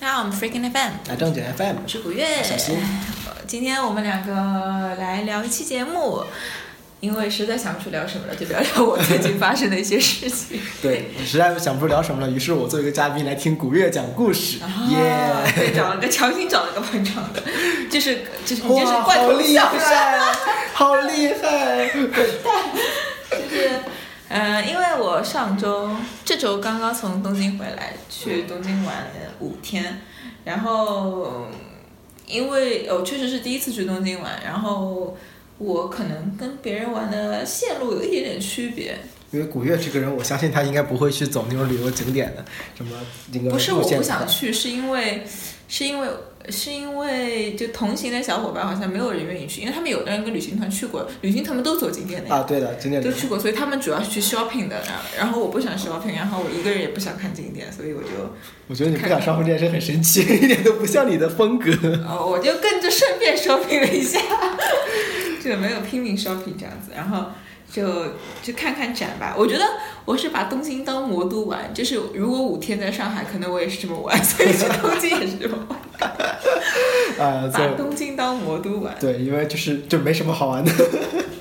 大家好，我们 Freaking FM，来正经 FM，我是古月。小新今天我们两个来聊一期节目，因为实在想不出聊什么了，就聊聊我最近发生的一些事情。对，实在想不出聊什么了，于是我作为一个嘉宾来听古月讲故事，耶、啊对，找了个强行找了个捧场的，就是就是你，就是罐头好厉。害，好厉害！就是，呃，因为我上周这周刚刚从东京回来，去东京玩了五天，然后因为我确实是第一次去东京玩，然后我可能跟别人玩的线路有一点点区别，因为古月这个人，我相信他应该不会去走那种旅游景点的，什么那个不是我不想去，是因为是因为是因为就同行的小伙伴好像没有人愿意去，因为他们有的人跟旅行团去过，旅行团们都走景点的。啊，对的，景点都去过，所以他们主要是去 shopping 的，然后我不想 shopping，然后我一个人也不想看景点，所以我就，我觉得你不想 shopping 这件事很神奇，一点都不像你的风格。哦，我就跟着顺便 shopping 了一下，就没有拼命 shopping 这样子，然后就就看看展吧。我觉得我是把东京当魔都玩，就是如果五天在上海，可能我也是这么玩，所以去东京也是这么玩，啊，把东京当魔都玩。对，因为就是就没什么好玩的。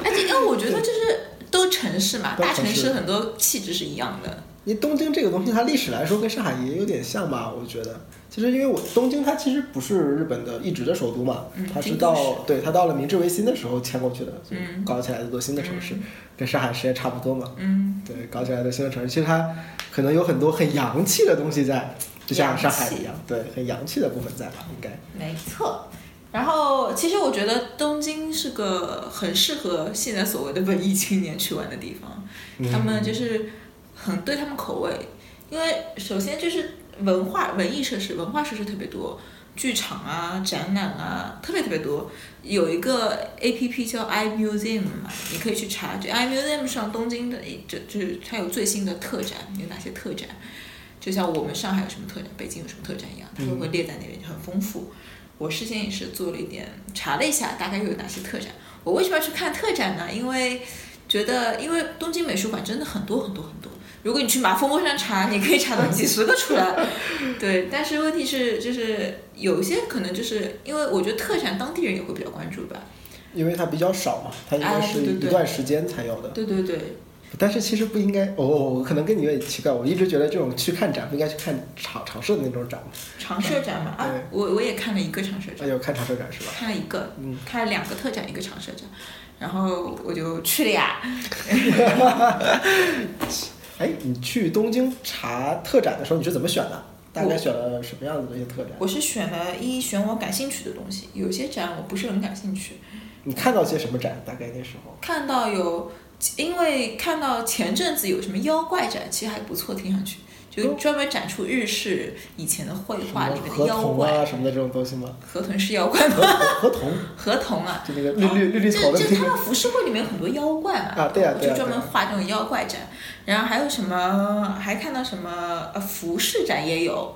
而且因为我觉得就是都城市嘛，大城市很多气质是一样的。因为东京这个东西，它历史来说跟上海也有点像吧，我觉得。其实因为我东京它其实不是日本的一直的首都嘛，嗯它是到对它到了明治维新的时候迁过去的，所以嗯搞起来的座新的城市，跟上海时间差不多嘛。嗯，对，搞起来的新的城市，其实它可能有很多很洋气的东西在，就像上海一样，对，很洋气的部分在吧，应该。没错。然后，其实我觉得东京是个很适合现在所谓的文艺青年去玩的地方。嗯他们就是很对他们口味，因为首先就是文化、文艺设施、文化设施特别多，剧场啊、展览啊，特别特别多。有一个 A P P 叫 i Museum 嘛，你可以去查，就 i Museum 上东京的，就就是它有最新的特展，有哪些特展，就像我们上海有什么特展，北京有什么特展一样，它都会列在那边，就很丰富。我事先也是做了一点查了一下，大概又有哪些特展。我为什么要去看特展呢？因为觉得，因为东京美术馆真的很多很多很多。如果你去马蜂窝上查，你可以查到几十个出来。对，但是问题是，就是有些可能就是因为我觉得特产当地人也会比较关注吧。因为它比较少嘛，它应该是一段时间才有的。对对对，但是其实不应该，哦，我可能跟你有点奇怪，我一直觉得这种去看展不应该去看常常设的那种展，常设展嘛，啊对，我我也看了一个常设展，那就看常设展是吧？看了一个，嗯，看了两个特展，一个常设展，然后我就去了呀。哎，你去东京查特展的时候，你是怎么选的？大概选了什么样子的一些特展？我是选了一选我感兴趣的东西，有些展我不是很感兴趣。你看到些什么展？大概那时候？看到有，因为看到前阵子有什么妖怪展，其实还不错，听上去就专门展出日式以前的绘画里面的妖怪。啊什么的这种东西吗？河豚是妖怪吗？河河童，河童 啊，就那个绿绿绿绿头的那个这这他们浮世绘里面有很多妖怪嘛，啊，对啊、就专门画这种妖怪展。然后还有什么？还看到什么？呃，服饰展也有。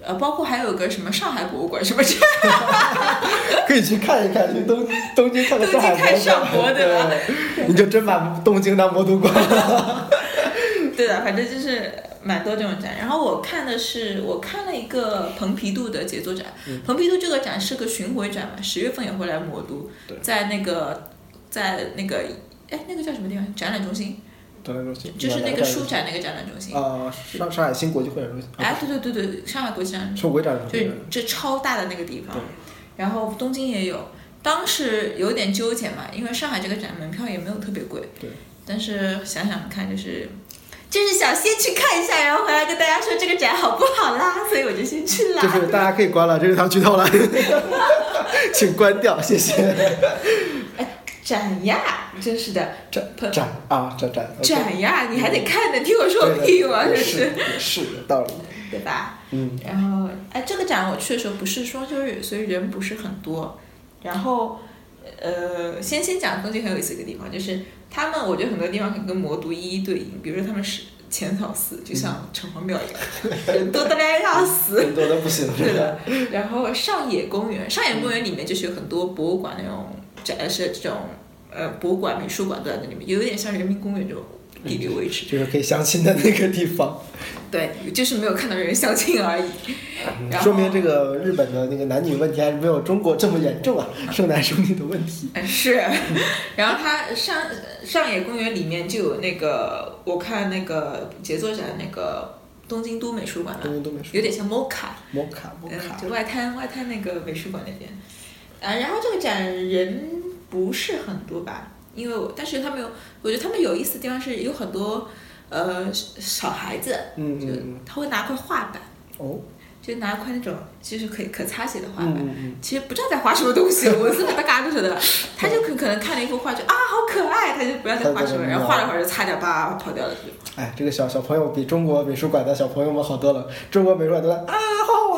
呃，包括还有个什么上海博物馆什么展，可以去看一看，去东东京看看上博对吧对，你就真把东京当魔都馆了。对的，反正就是蛮多这种展。然后我看的是，我看了一个蓬皮杜的杰作展。嗯蓬皮杜这个展是个巡回展嘛，十月份也会来魔都对，在那个在那个哎那个叫什么地方？展览中心，展览中心就是那个书展那个展览中心。啊，上上海新国际会展中心，哎，对对对对，上海国际展览中心。是国际展览中就。这超大的那个地方对，然后东京也有，当时有点纠结嘛，因为上海这个展门票也没有特别贵，对，但是想想看，就是就是想先去看一下，然后回来跟大家说这个展好不好啦，所以我就先去了。就是大家可以关了，这是他剧透了，请关掉，谢谢。展呀，真是的，展喷展啊，展展展呀，你还得看呢，听我说屁话，也真是，也是有道理。对吧？嗯，然后，哎，这个展我去的时候不是双休日，所以人不是很多。然后，呃，先先讲东京很有意思的一个地方，就是他们，我觉得很多地方可能跟魔都一一对应，比如说他们是浅草寺，就像城隍庙一样，人多的来要死。人多的不行，对的，然后上野公园，上野公园里面就是有很多博物馆那种展示这种呃博物馆、美术馆都在那里面，有点像人民公园这种地理位置。就是可以相亲的那个地方。对，就是没有看到人相亲而已。然后说明这个日本的那个男女问题还是没有中国这么严重啊，生男生女的问题。嗯是，然后它上上野公园里面就有那个，我看那个杰作展那个东京都美术馆嘛，东京都美术有点像 MOCA，摩卡摩嗯，卡，就外滩外滩那个美术馆那边，啊，然后这个展人不是很多吧，因为我但是他们有，我觉得他们有意思的地方是有很多呃小孩子，就嗯嗯他会拿块画板，哦，就拿块那种就是可以可擦写的画板。嗯其实不知道在画什么东西，我是把他嘎住的，他就可可能看了一幅画就啊好可爱，他就不知道在画什么，然后画了会儿就擦掉，叭跑掉了就。哎，这个小小朋友比中国美术馆的小朋友们好多了。中国美术馆都在啊，好好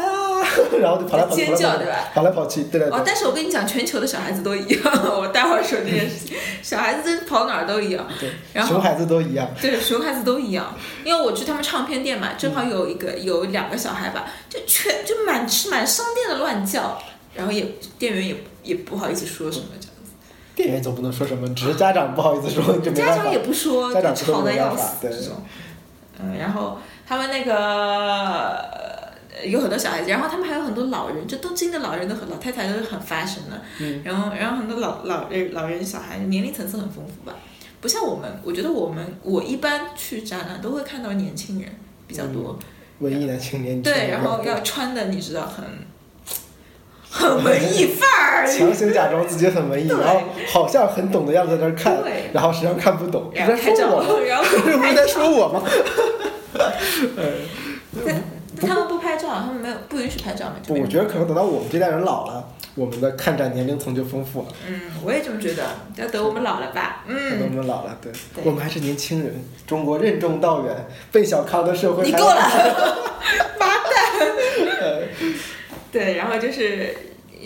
然后就跑来跑去，对吧跑来跑去，对对哦，但是我跟你讲，全球的小孩子都一样，我待会儿说这件事情，小孩子真跑哪儿都一样。对，然后熊孩子都一样。对，熊孩子都一样，因为我去他们唱片店嘛，正好有一个有两个小孩吧，就全就满是满商店的乱叫，然后也店员也也不好意思说什么这样子，店员总不能说什么，只是家长不好意思说，就没办法家长也。不说，吵得要死这种。嗯，然后他们那个呃有很多小孩子，然后他们还有很多老人，就东京的老人都很老太太都是很 fashion 的，嗯然后然后很多老老人老人小孩年龄层次很丰富吧，不像我们，我觉得我们我一般去展览都会看到年轻人比较多，文艺男青年。对，然后要穿的你知道很很文艺 范儿，强行假装自己很文艺，然后好像很懂的样子在那儿看，然后实际上看不懂。你在说我吗？，然后这 不是在说我吗？对，他们不拍照，他们没有不允许拍照嘛，不，我觉得可能等到我们这代人老了，我们的看展年龄层就丰富了。嗯，我也这么觉得，要等我们老了吧。嗯等我嗯，们老了，对，对我们还是年轻人。中国任重道远，奔小康的社会。你够了，妈 蛋！对，然后就是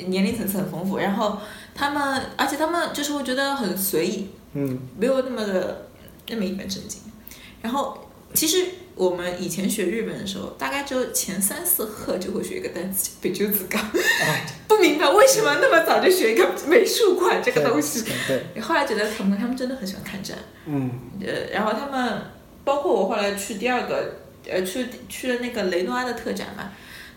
年龄层次很丰富，然后他们，而且他们就是会觉得很随意，嗯，没有那么的那么一本正经。然后其实我们以前学日本的时候，大概只有前三四课就会学一个单词叫北九子冈，啊，不明白为什么那么早就学一个美术馆这个东西。对，后来觉得他们他们真的很喜欢看展。嗯，呃，然后他们包括我后来去第二个，呃，去去了那个雷诺阿的特展嘛。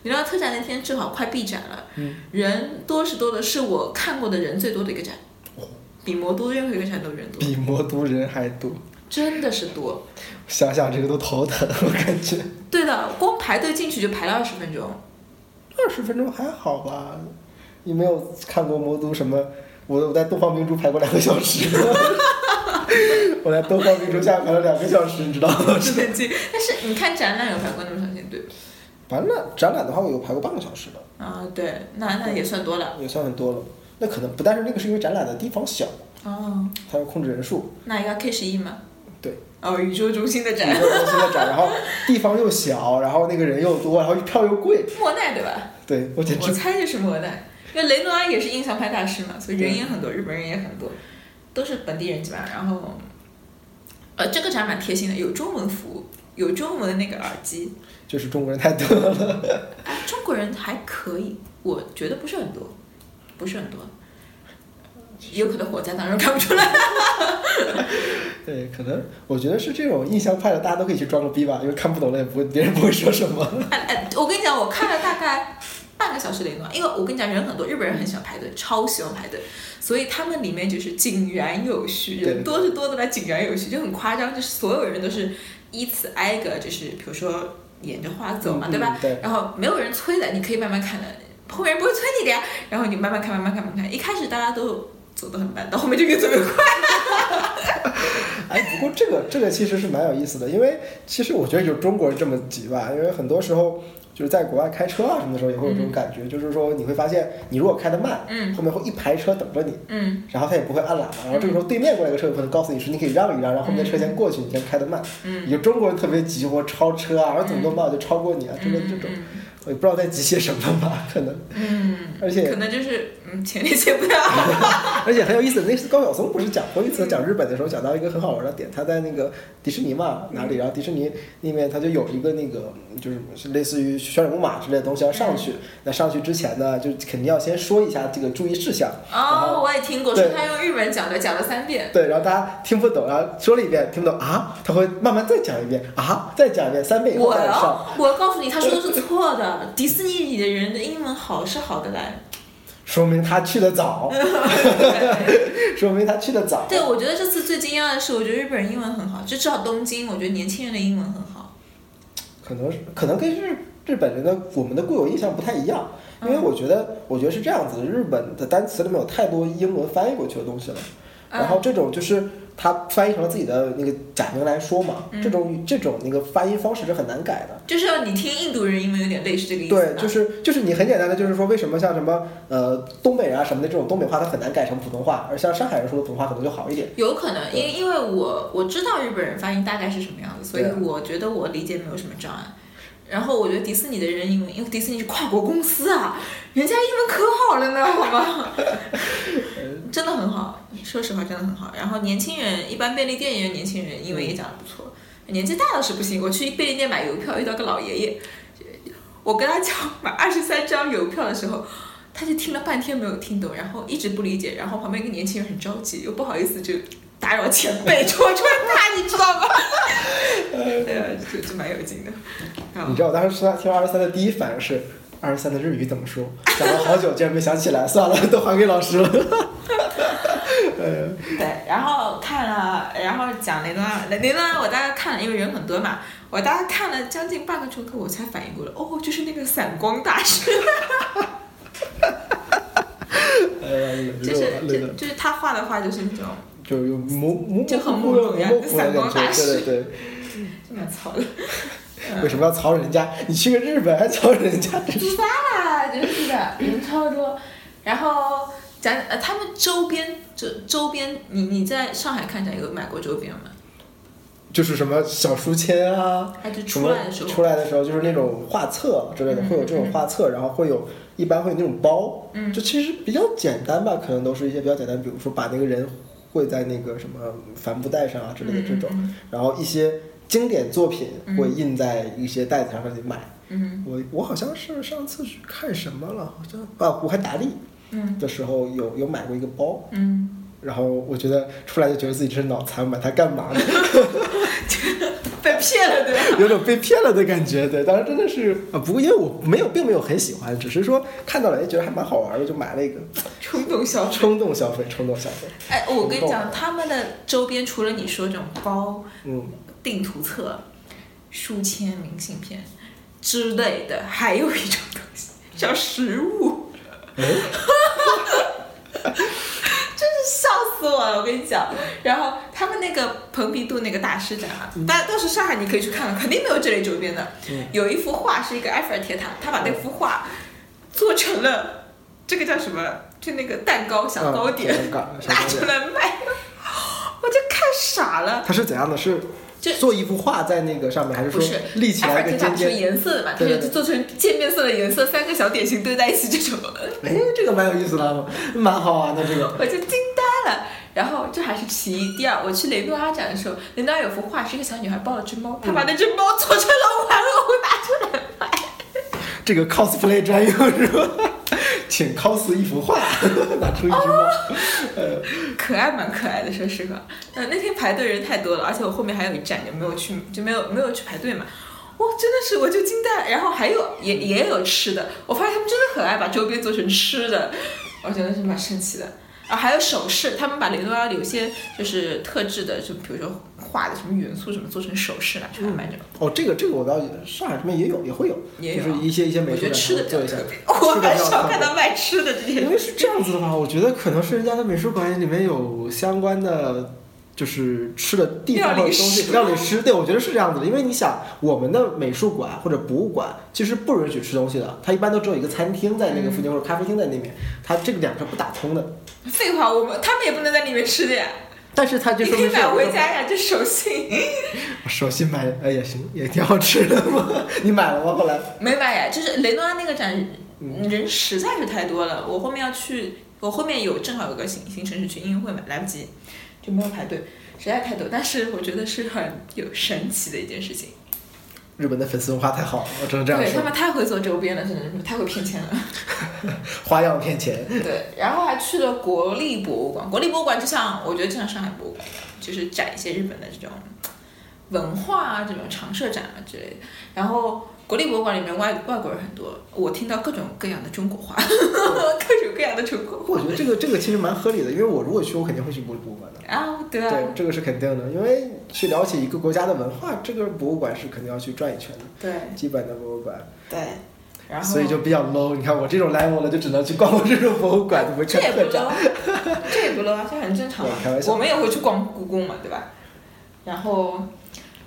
你知道特展那天正好快闭展了，嗯人多是多的，是我看过的人最多的一个展，哦比魔都任何一个展都人多，比魔都人还多。真的是多。想想这个都头疼，我感觉。对的，光排队进去就排了二十分钟。二十分钟还好吧？你没有看过魔都什么？我我在东方明珠排过两个小时，我在东方明珠下排了两个小时，你知道吗？但是你看展览有排过那么长时间队吗？反正展览的话，我有排过半个小时的，啊，对，那那也算多了。也算很多了。那可能不，但是那个是因为展览的地方小，哦，它要控制人数，那一个 K 十一吗？对。哦，宇宙中心的一展，个中心的展，然后地方又小，然后那个人又多，然后票又贵，莫奈对吧？对我简直我猜就是莫奈，因为雷诺阿也是印象派大师嘛，所以人也很多，日本人也很多，都是本地人基本上。然后，呃，这个展蛮贴心的，有中文服务，有中文那个耳机。就是中国人太多了。哎，中国人还可以，我觉得不是很多，不是很多，有可能火灾当中看不出来。对，可能我觉得是这种印象派的，大家都可以去装个逼吧，因为看不懂了也不会，别人不会说什么。哎哎，我跟你讲，我看了大概半个小时雷诺，因为我跟你讲，人很多，日本人很喜欢排队，超喜欢排队，所以他们里面就是井然有序，人多是多的来井然有序，就很夸张，就是所有人都是依次挨个，就是比如说沿着花走嘛，嗯对吧？对然后没有人催的，你可以慢慢看的，后面人不会催你的呀，然后你慢慢看，慢慢看，慢慢看，一开始大家都走得很慢，到后面就越走越快。哎，不过这个这个其实是蛮有意思的，因为其实我觉得有中国人这么急吧，因为很多时候就是在国外开车啊什么的时候也会有这种感觉，就是说你会发现你如果开得慢，嗯后面会一排车等着你，嗯然后他也不会按喇叭，然后这个时候对面过来一个车有可能告诉你说你可以让一让，让后面的车先过去，你先开得慢。嗯。有中国人特别急，我超车啊，然后怎么都慢我就超过你啊，这个这种我也不知道在急些什么吧，可能，嗯，而且可能就是嗯前列腺不太好。而且很有意思，那次高晓松不是讲过一次，讲讲日本的时候，讲到一个很好玩的点，他在那个迪士尼嘛哪里，然后迪士尼那边他就有一个那个就是是类似于旋转木马之类的东西要上去，那上去之前呢，就肯定要先说一下这个注意事项。哦，我也听过，对说他用日文讲的，讲了三遍。对，然后大家听不懂，然后说了一遍听不懂啊，他会慢慢再讲一遍啊，再讲一遍，三遍以后我再上。要，我告诉你，他说的是错的。迪士尼里的人的英文好是好的来。说明他去的早，说明他去的早。对，我觉得这次最惊讶的是，我觉得日本人英文很好，就至少东京，我觉得年轻人的英文很好。可能是可能跟日日本人的我们的固有印象不太一样，因为嗯我觉得我觉得是这样子，日本的单词里面有太多英文翻译过去的东西了，嗯然后这种就是他翻译成了自己的那个假名来说嘛，嗯这种这种那个发音方式是很难改的。就是要你听印度人英文有点类似这个意思对，就是就是你很简单的，就是说为什么像什么呃东北人啊什么的这种东北话，它很难改成普通话，而像上海人说的普通话可能就好一点。有可能，因因为我我知道日本人发音大概是什么样子，所以我觉得我理解没有什么障碍。然后我觉得迪士尼的人英文，因为迪士尼是跨国公司啊，人家英文可好了呢，好吗？真的很好，说实话真的很好。然后年轻人，一般便利店也有年轻人，因为也讲的不错。年纪大的是不行，我去便利店买邮票遇到个老爷爷，我跟他讲买二十三张邮票的时候，他就听了半天没有听懂，然后一直不理解，然后旁边一个年轻人很着急，又不好意思就打扰前辈 戳穿他，你知道吗？对 呀，就就蛮有劲的。你知道我当时说听二十三的第一反应是二十三的日语怎么说？讲了好久，竟然没想起来，算了，都还给老师了。呃，对，然后看了，然后讲雷诺阿，雷诺阿我大概看了，因为人很多嘛，我大概看了将近半个钟头，我才反应过来，哦，就是那个散光大师，就是就就是他画的画就是那种就有模模就很模糊的散光大感觉，对师对对。蛮糙的。为什么要曹人家？你去个日本还曹人家？自杀啦，真是的，人超多。然后讲呃，他们周边周周边，你你在上海看展有买过周边吗？就是什么小书签啊，出来的时候？出来的时候就是那种画册之类的，嗯会有这种画册，然后会有一般会有那种包，嗯就其实比较简单吧，可能都是一些比较简单，比如说把那个人绘在那个什么帆布袋上啊之类的这种，嗯然后一些经典作品嗯会印在一些袋子上让你买。嗯我我好像是上次去看什么了，好像啊，武汉达利嗯的时候有有买过一个包，嗯，然后我觉得出来就觉得自己真是脑残，买它干嘛呢？被骗了对吧？有种被骗了的感觉。对，当时真的是啊，不过因为我没有并没有很喜欢，只是说看到了，哎，觉得还蛮好玩的，就买了一个，冲动消费。冲动消费，冲动消费。哎，我跟你讲，他们的周边除了你说这种包、嗯，定图册、书签、明信片之类的，还有一种东西叫实物。哎，真是笑死我了！我跟你讲，然后他们那个蓬皮杜那个大师展啊，但到时上海你可以去看看，肯定没有这类周边的。嗯有一幅画是一个埃菲尔铁塔，他把那幅画做成了这个叫什么？就那个蛋糕小糕点，拿。出来卖，我就看傻了。它是怎样的？是就做一幅画在那个上面，还是说是立起来一个尖尖？颜色的嘛，它就做成渐变色的颜色，三个小点心堆在一起这种。哎，这个蛮有意思的，蛮好玩的这个。我就惊呆了。然后这还是其一，第二，我去雷诺阿展的时候，雷诺阿有幅画是一个小女孩抱了只猫，她把那只猫做成了玩偶拿出来卖。这个 cosplay 专用是吧？请 cos 一幅画，拿出一只猫。呃，可爱蛮可爱的，说实话。呃，那天排队人太多了，而且我后面还有一站就没有去，就没有没有去排队嘛。哇，真的是我就惊呆了。然后还有也也有吃的，我发现他们真的很爱把周边做成吃的，我觉得是蛮神奇的。啊，还有首饰，他们把雷诺阿有些就是特制的，就比如说画的什么元素什么做成首饰拿出来卖这个。哦，这个这个我倒上海这边也有，也会有，也有就是一些一些美术展我觉得吃的比较做一下特别，我很少看到卖吃的这些因为是这样子的话，我觉得可能是人家的美术馆里面有相关的，就是吃的地方或者东西，料理师。对，我觉得是这样子的。因为你想，我们的美术馆或者博物馆其实不允许吃东西的，它一般都只有一个餐厅在那个附近、或者咖啡厅在那边，它这个两个是不打通的。废话，我们他们也不能在里面吃的呀，但是它就你可以买回家呀，这手信。手信买，哎也行，也挺好吃的嘛。你买了吗？后来？没买呀，就是雷诺阿那个展嗯人实在是太多了，我后面要去，我后面有正好有个行行程是去音乐会嘛，来不及。就没有排队，实在太多。但是我觉得是很有神奇的一件事情。日本的粉丝文化太好了，我只能这样说。对他们太会做周边了，真的是太会骗钱了。花样骗钱。对，然后还去了国立博物馆。国立博物馆就像我觉得就像上海博物馆一样，就是展一些日本的这种文化啊，这种常设展啊之类的。然后国立博物馆里面外外国人很多，我听到各种各样的中国话，各种各样的中国话。我觉得这个这个其实蛮合理的，因为我如果去，我肯定会去国立博物馆的。啊，对啊，对，这个是肯定的，因为去了解一个国家的文化，这个博物馆是肯定要去转一圈的。对基本的博物馆，对，然后所以就比较 low。你看我这种 level 的，就只能去逛逛这种博物馆，这也不看特展 low，。这也不 low 啊，这很正常开玩。笑我们也会去逛故宫嘛，对吧？然后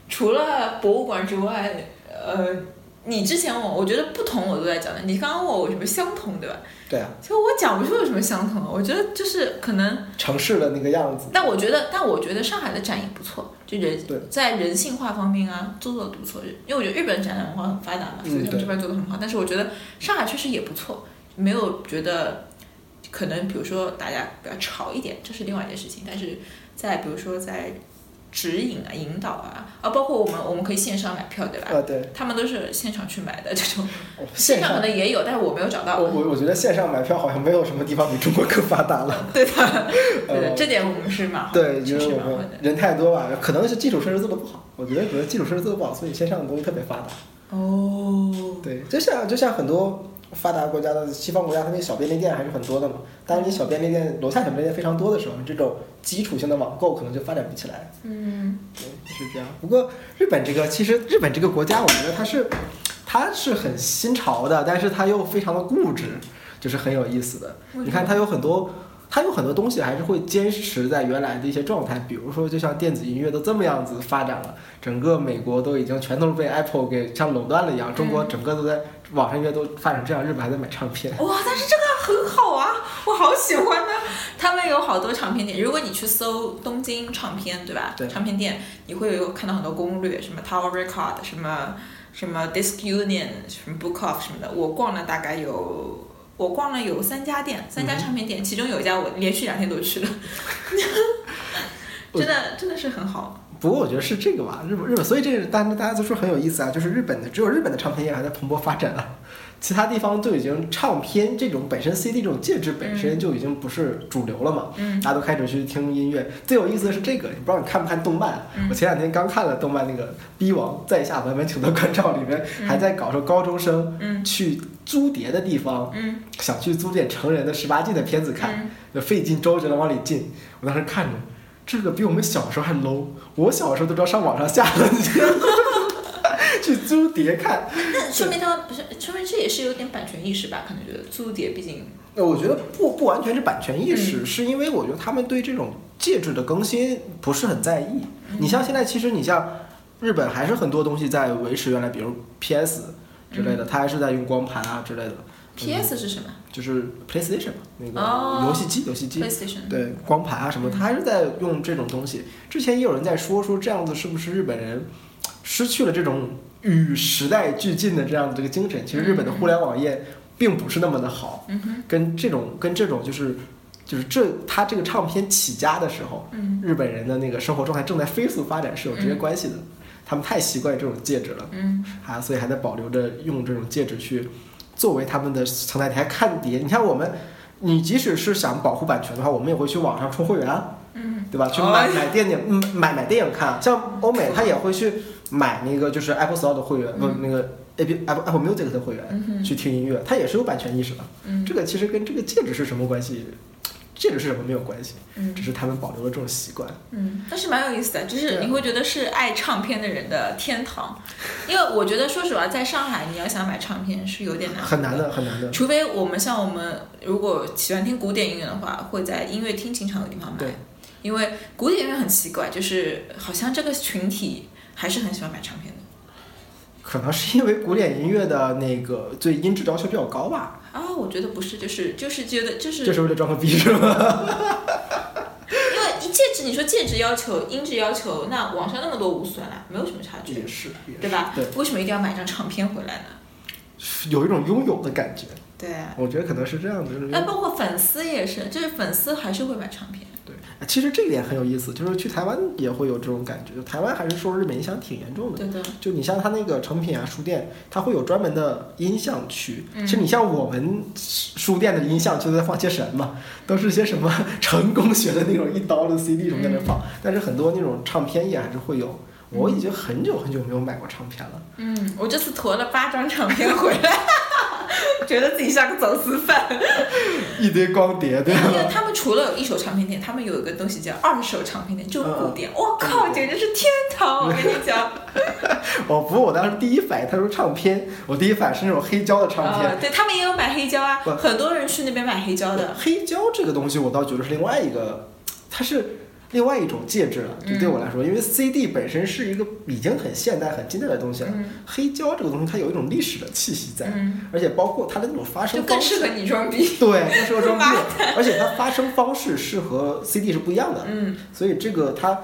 除了博物馆之外，呃，你之前我我觉得不同我都在讲的，你刚刚问我有什么相同，对吧？对啊，其实我讲不出有什么相同的，我觉得就是可能，城市的那个样子。但我觉得，但我觉得上海的展也不错，就人在人性化方面啊，做做得不错。因为我觉得日本展览文化很发达嘛，所以他们这边做的很好。但是我觉得上海确实也不错，没有觉得可能比如说大家比较吵一点，这是另外一件事情。但是在比如说在指引啊、引导啊，啊，包括我们我们可以线上买票，对吧？啊，对，他们都是现场去买的这种，哦线上可能也有，但是我没有找到我。我我觉得线上买票好像没有什么地方比中国更发达了。对的，对的，呃这点我们是蛮好对，因为我们。人太多吧，可能是基础设施做的不好。我觉得可能基础设施做的不好，所以线上的东西特别发达。哦，对，就像就像很多发达国家的西方国家，它那小便利店还是很多的嘛。当你小便利店楼下小便利店非常多的时候，这种基础性的网购可能就发展不起来。嗯，对，是这样。不过日本这个，其实日本这个国家，我觉得它是它是很新潮的，但是它又非常的固执，就是很有意思的。你看它有很多。它有很多东西还是会坚持在原来的一些状态，比如说，就像电子音乐都这么样子发展了，整个美国都已经全都是被 Apple 给像垄断了一样，中国整个都在网上音乐都发展这样，日本还在买唱片。哇，但是这个很好啊，我好喜欢呢。他们有好多唱片店，如果你去搜东京唱片，对吧？对唱片店你会有看到很多攻略，什么 Tower Record，什么什么 Disc Union，什么 Book Off 什么的。我逛了大概有。我逛了有三家店，三家唱片店，其中有一家我连续两天都去了，真的真的是很好。不过我觉得是这个吧，日本日本，所以这个大家大家都说很有意思啊，就是日本的只有日本的唱片业还在蓬勃发展啊，其他地方都已经唱片这种本身 CD 这种介质本身就已经不是主流了嘛，嗯大家都开始去听音乐。最有意思的是这个，不知道你看不看动漫？嗯我前两天刚看了动漫那个《逼王在下完美请的关照》里面嗯还在搞说高中生嗯去租碟的地方，嗯想去租点成人的十八禁的片子看。嗯，就费尽周折的往里进。我当时看着，这个比我们小时候还 low。我小时候都知道上网上下了？去租碟看。那说明他们不是，说明这也是有点版权意识吧？可能觉得租碟毕竟呃，我觉得不不完全是版权意识，嗯是因为我觉得他们对这种介质的更新不是很在意。你像现在，其实你像日本还是很多东西在维持原来，比如 PS 之类的，它还是在用光盘啊之类的。PS 是什么就是 PlayStation 嘛，那哦个游戏机，游戏机。？PlayStation。对光盘啊什么，他还是在用这种东西。之前也有人在说说这样子是不是日本人失去了这种与时代俱进的这样的这个精神？其实日本的互联网业并不是那么的好，嗯哼，跟这种跟这种就是就是这他这个唱片起家的时候，嗯日本人的那个生活状态正在飞速发展是有直接关系的。他们太习惯这种戒指了，嗯啊，所以还在保留着用这种戒指去作为他们的承载体。还看碟，你看我们，你即使是想保护版权的话，我们也会去网上充会员对吧？去哦买买电影，嗯买买电影看。像欧美，他也会去买那个就是 Apple Store 的会员，不、嗯那个 Apple Apple Apple Music 的会员、嗯去听音乐，它也是有版权意识的。嗯这个其实跟这个戒指是什么关系？戒指是什么没有关系，嗯只是他们保留了这种习惯。嗯，但是蛮有意思的，就是你会觉得是爱唱片的人的天堂，因为我觉得说实话，在上海你要想买唱片是有点难，很难的，很难的。除非我们像我们如果喜欢听古典音乐的话，会在音乐厅经常有地方买对。因为古典音乐很奇怪，就是好像这个群体还是很喜欢买唱片的可能是因为古典音乐的那个对音质要求比较高吧，啊。我觉得不是，就是就是觉得就是就是为了装个逼是吗？因为一戒指，你说戒指要求、音质要求，那网上那么多无损啦，没有什么差距也，是，也是对吧？对，为什么一定要买张唱片回来呢？有一种拥有的感觉，对啊，我觉得可能是这样的。就是那包括粉丝也是，就是粉丝还是会买唱片。对，其实这一点很有意思，就是去台湾也会有这种感觉，就台湾还是受日本影响挺严重的。对的，就你像它那个成品啊书店，它会有专门的音像区。嗯其实你像我们书店的音像就在放些什么，都是些什么 成功学的那种一刀的 CD 什么在那放，但是很多那种唱片业还是会有。我已经很久很久没有买过唱片了。嗯，我这次驮了八张唱片回来，觉得自己像个走私犯。一堆光碟，对吧？因为他们除了有一手唱片店，他们有一个东西叫二手唱片店，就古典。我靠，简直是天堂！我跟你讲。哦，不过我当时第一反应，他说唱片，我第一反应是那种黑胶的唱片。呃对他们也有买黑胶啊不，很多人去那边买黑胶的。黑胶这个东西，我倒觉得是另外一个，它是另外一种介质了。就对我来说，因为 CD 本身是一个已经很现代、很近代的东西了，嗯黑胶这个东西它有一种历史的气息在，嗯，而且包括它的那种发声方式，更适合你装逼。对，更适合装逼，而且它发声方式是和 CD 是不一样的，嗯，所以这个它。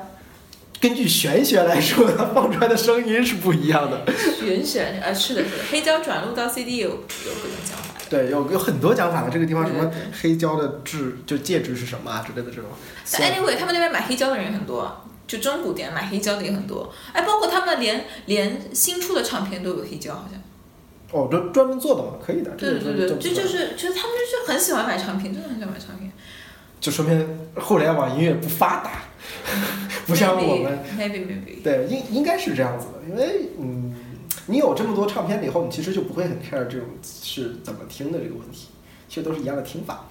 根据玄学来说，它放出来的声音是不一样的。玄学，呃，是的，是的，黑胶转录到 CD 有有各种讲法。对，有有很多讲法的。这个地方什么黑胶的质，就介质是什么啊之类的这种。但 anyway，他们那边买黑胶的人也很多，就中古店买黑胶的也很多。哎，包括他们连连新出的唱片都有黑胶，好像。哦，这专门做的嘛，可以的。对对对对，这就就是就是他们就是很喜欢买唱片，真的很喜欢买唱片。就说明互联网音乐不发达，不像我们。maybe maybe。对，应应该是这样子的，因为嗯，你有这么多唱片了以后，你其实就不会很 care 这种是怎么听的这个问题，其实都是一样的听法。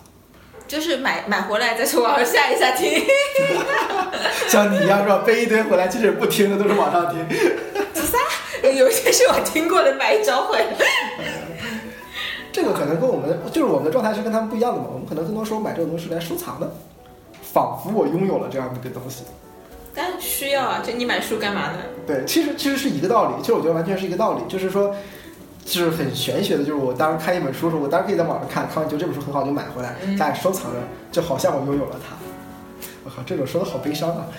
就是买买回来再从网上下一下听。像你一样是吧？背一堆回来，其实不听的都是网上听。有些是我听过的，买一张回来。这个可能跟我们就是我们的状态是跟他们不一样的嘛，我们可能更多时候买这种东西来收藏的，仿佛我拥有了这样的一个东西。但需要啊，就你买书干嘛呢？对，其实其实是一个道理，其实我觉得完全是一个道理，就是说，就是很玄学的，就是我当时看一本书的时候，我当时可以在网上看，看完觉得这本书很好就买回来，嗯家里收藏着，就好像我拥有了它。我靠，这种说的好悲伤啊！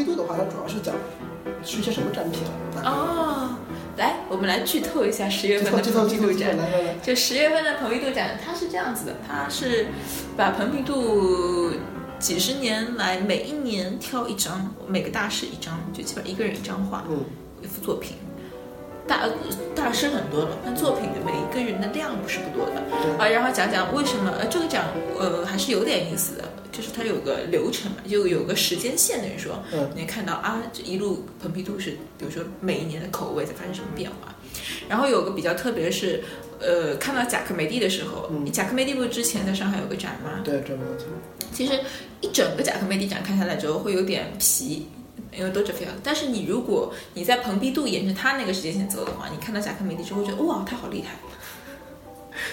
蓬皮杜的话，它主要是讲是一些什么展品啊？哦，来，我们来剧透一下十月份的透剧透剧透蓬皮杜展。就十月份的蓬皮杜展，它是这样子的，它是把蓬皮杜几十年来每一年挑一张，每个大师一张，就基本上一个人一张画，嗯，一幅作品。大大师很多了，但作品的每一个人的量不是不多的啊。然后讲讲为什么呃这个展呃还是有点意思的，就是它有个流程嘛，就有个时间线，等于说嗯你看到啊，这一路蓬皮杜是比如说每一年的口味在发生什么变化。然后有个比较特别的是，呃，看到贾克梅蒂的时候，嗯贾克梅蒂不是之前在上海有个展吗？对，这没有错。其实一整个贾克梅蒂展看下来之后会有点疲，因为都是非常。但是你如果你在蓬皮杜沿着他那个时间线走的话，你看到贾科梅蒂之后会觉得哇，他好厉害，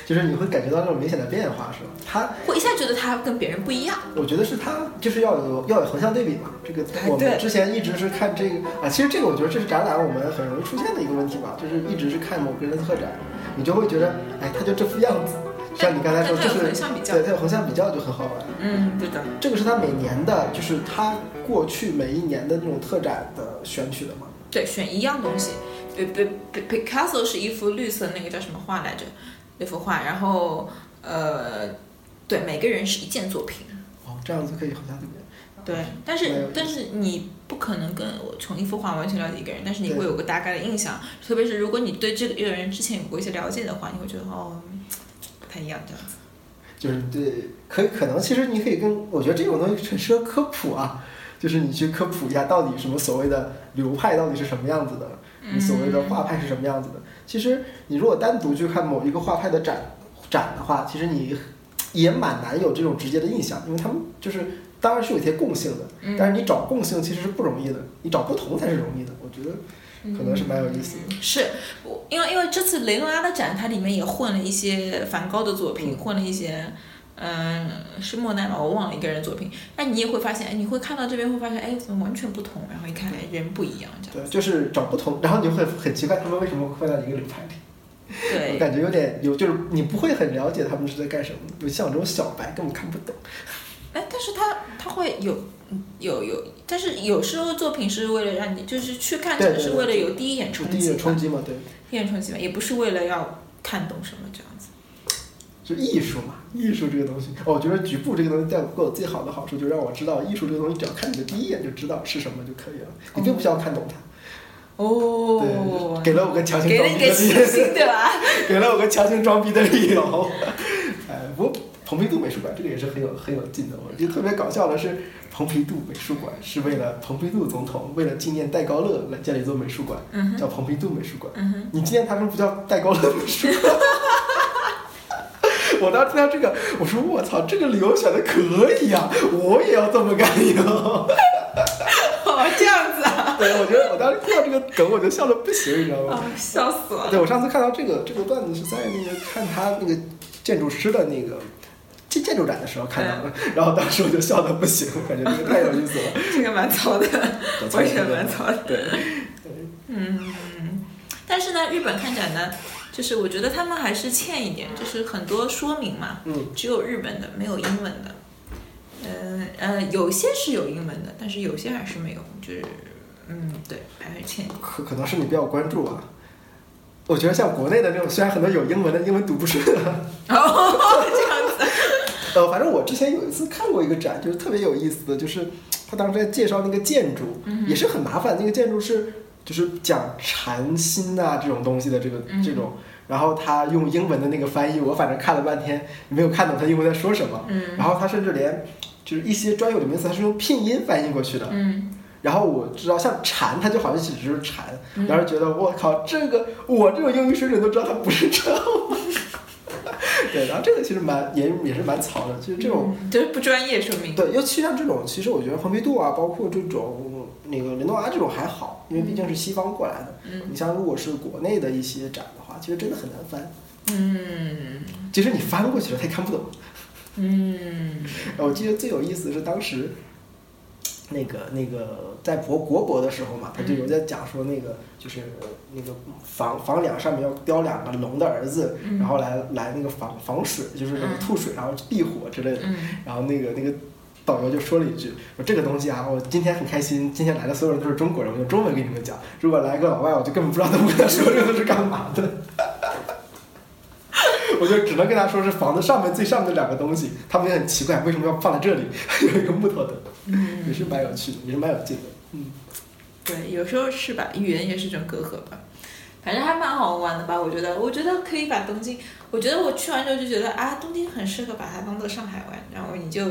就是你会感觉到那种明显的变化，是吧？他，会一下觉得他跟别人不一样。我觉得是他就是要有要有横向对比嘛。这个我们之前一直是看这个啊，其实这个我觉得这是展览我们很容易出现的一个问题吧，就是一直是看某个人的特展，你就会觉得，哎，他就这副样子。像你刚才说，就是对，它有横向比较就很好玩。嗯，对的。这个是他每年的，就是他过去每一年的那种特展的选取的嘛。对，选一样东西。对对，P Picasso 是一幅绿色那个叫什么画来着？那幅画，然后呃，对，每个人是一件作品。哦，这样子可以横向对比。对，但是但是你不可能跟我从一幅画完全了解一个人，但是你会有个大概的印象，特别是如果你对这个人之前有过一些了解的话，你会觉得哦，不太一样这样子。就是对，可以可能其实你可以跟我觉得这种东西很适合科普啊，就是你去科普一下到底什么所谓的流派到底是什么样子的，你所谓的画派是什么样子的。其实你如果单独去看某一个画派的展展的话，其实你也蛮难有这种直接的印象，因为他们就是当然是有一些共性的，但是你找共性其实是不容易的，你找不同才是容易的。我觉得可能是蛮有意思的。是，我因为因为这次雷诺阿的展，它里面也混了一些梵高的作品，嗯混了一些。嗯，是莫奈吗？我忘了一个人的作品。那你也会发现，哎，你会看到这边会发现，哎，怎么完全不同？然后一看，哎，人不一样，这样。对，就是找不同，然后你就会很奇怪他们为什么会混在一个流派里。对我对，感觉有点有，就是你不会很了解他们是在干什么，就像我这种小白根本看不懂。哎，但是他他会有有有，但是有时候作品是为了让你就是去看是为了有第一眼冲击第一击嘛，个冲击嘛，对，第一眼冲击嘛，也不是为了要看懂什么这样子。就艺术嘛，艺术这个东西，哦，我觉得局部这个东西带给我最好的好处，就让我知道艺术这个东西，只要看你的第一眼就知道是什么就可以了，你并不需要看懂它。哦对，，给了我个强行？给了我个强行装逼的理由。蓬皮杜美术馆这个也是很有很有劲的，我觉得特别搞笑的是，蓬皮杜美术馆是为了蓬皮杜总统为了纪念戴高乐来建了一座美术馆，嗯，叫蓬皮杜美术馆。嗯，你纪念他们不叫戴高乐美术馆？我当时听到这个，我说我操，这个理由选的可以啊、我也要这么干哟。哦，这样子啊，对，我觉得我当时听到这个梗，我就笑的不行，你知道吗？哦，笑死了。对，我上次看到这个这个段子是在那个看他那个建筑师的那个建建筑展的时候看到的，然后当时我就笑的不行，我感觉这个太有意思了。这个蛮糙的，我也觉得蛮糙的。对，嗯，但是呢，日本看展呢，就是我觉得他们还是欠一点，就是很多说明嘛，嗯，只有日本的，没有英文的。嗯呃，有些是有英文的，但是有些还是没有，就是嗯，对，还是欠。可可能是你比较关注啊。我觉得像国内的那种，虽然很多有英文的，英文读不顺。呃，反正我之前有一次看过一个展，就是特别有意思的，就是他当时在介绍那个建筑，也是很麻烦。那个建筑是就是讲禅心啊这种东西的这个嗯这种，然后他用英文的那个翻译，我反正看了半天没有看懂他英文在说什么。嗯然后他甚至连就是一些专有的名词，他是用拼音翻译过去的。嗯然后我知道像禅，它就好像只是禅，嗯然后觉得我靠，这个我这种英语水准都知道它不是这样。对，然后这个其实蛮也也是蛮草的，其实这种。嗯就是不专业说明。对，尤其像这种，其实我觉得蓬皮杜啊，包括这种那个雷诺阿这种还好，因为毕竟是西方过来的。嗯你像如果是国内的一些展的话，其实真的很难翻。嗯即使你翻过去了，他也看不懂。嗯 我记得最有意思的是当时，那个那个在博国博的时候嘛，他就有在讲说那个就是那个房房梁上面要雕两个龙的儿子，嗯然后来来那个防防水，就是那个吐水，然后避火之类的。嗯然后那个那个导游就说了一句：“说这个东西啊，我今天很开心，今天来的所有人都是中国人，我用中文给你们讲。如果来个老外，我就根本不知道他们跟他说这个是干嘛的。”我就只能跟他说是房子上面最上面的两个东西，他们也很奇怪为什么要放在这里，有一个木头的，嗯，也是蛮有趣的，也是蛮有劲的。嗯，对，有时候是吧，语言也是一种隔阂吧。反正还蛮好玩的吧，我觉得，我觉得可以把东京，我觉得我去完之后就觉得啊，东京很适合把它当做上海玩，然后你就，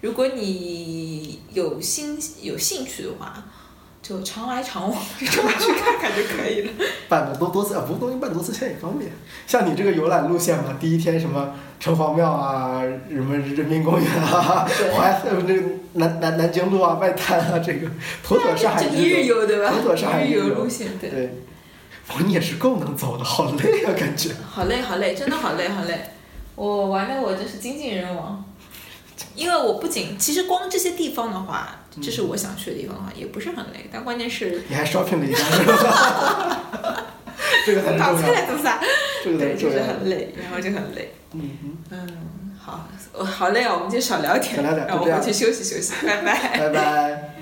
如果你有兴有兴趣的话，就常来常往，这么去看看就可以了。办的多多次啊，不过东京办多次现在也方便。像你这个游览路线嘛，第一天什么城隍庙啊，什么人民公园啊，对淮呃那个南南南京路啊，外滩啊，这个妥妥上海就一日游对吧？妥妥上海一日游游路线对。对，我你也是够能走的，好累啊，感觉。好累好累，真的好累好累。我玩的我真是精尽人亡，因为我不仅其实光这些地方的话，这是我想去的地方的话，也不是很累，但关键是你还 shopping 了一下？这个才是搞重要，菜都啥，这个才对，就是是重要。很累，然后就很累。嗯嗯，嗯，好，我好累啊，我们就少聊点，少聊点让我就这样回去休息休息，拜拜。拜拜。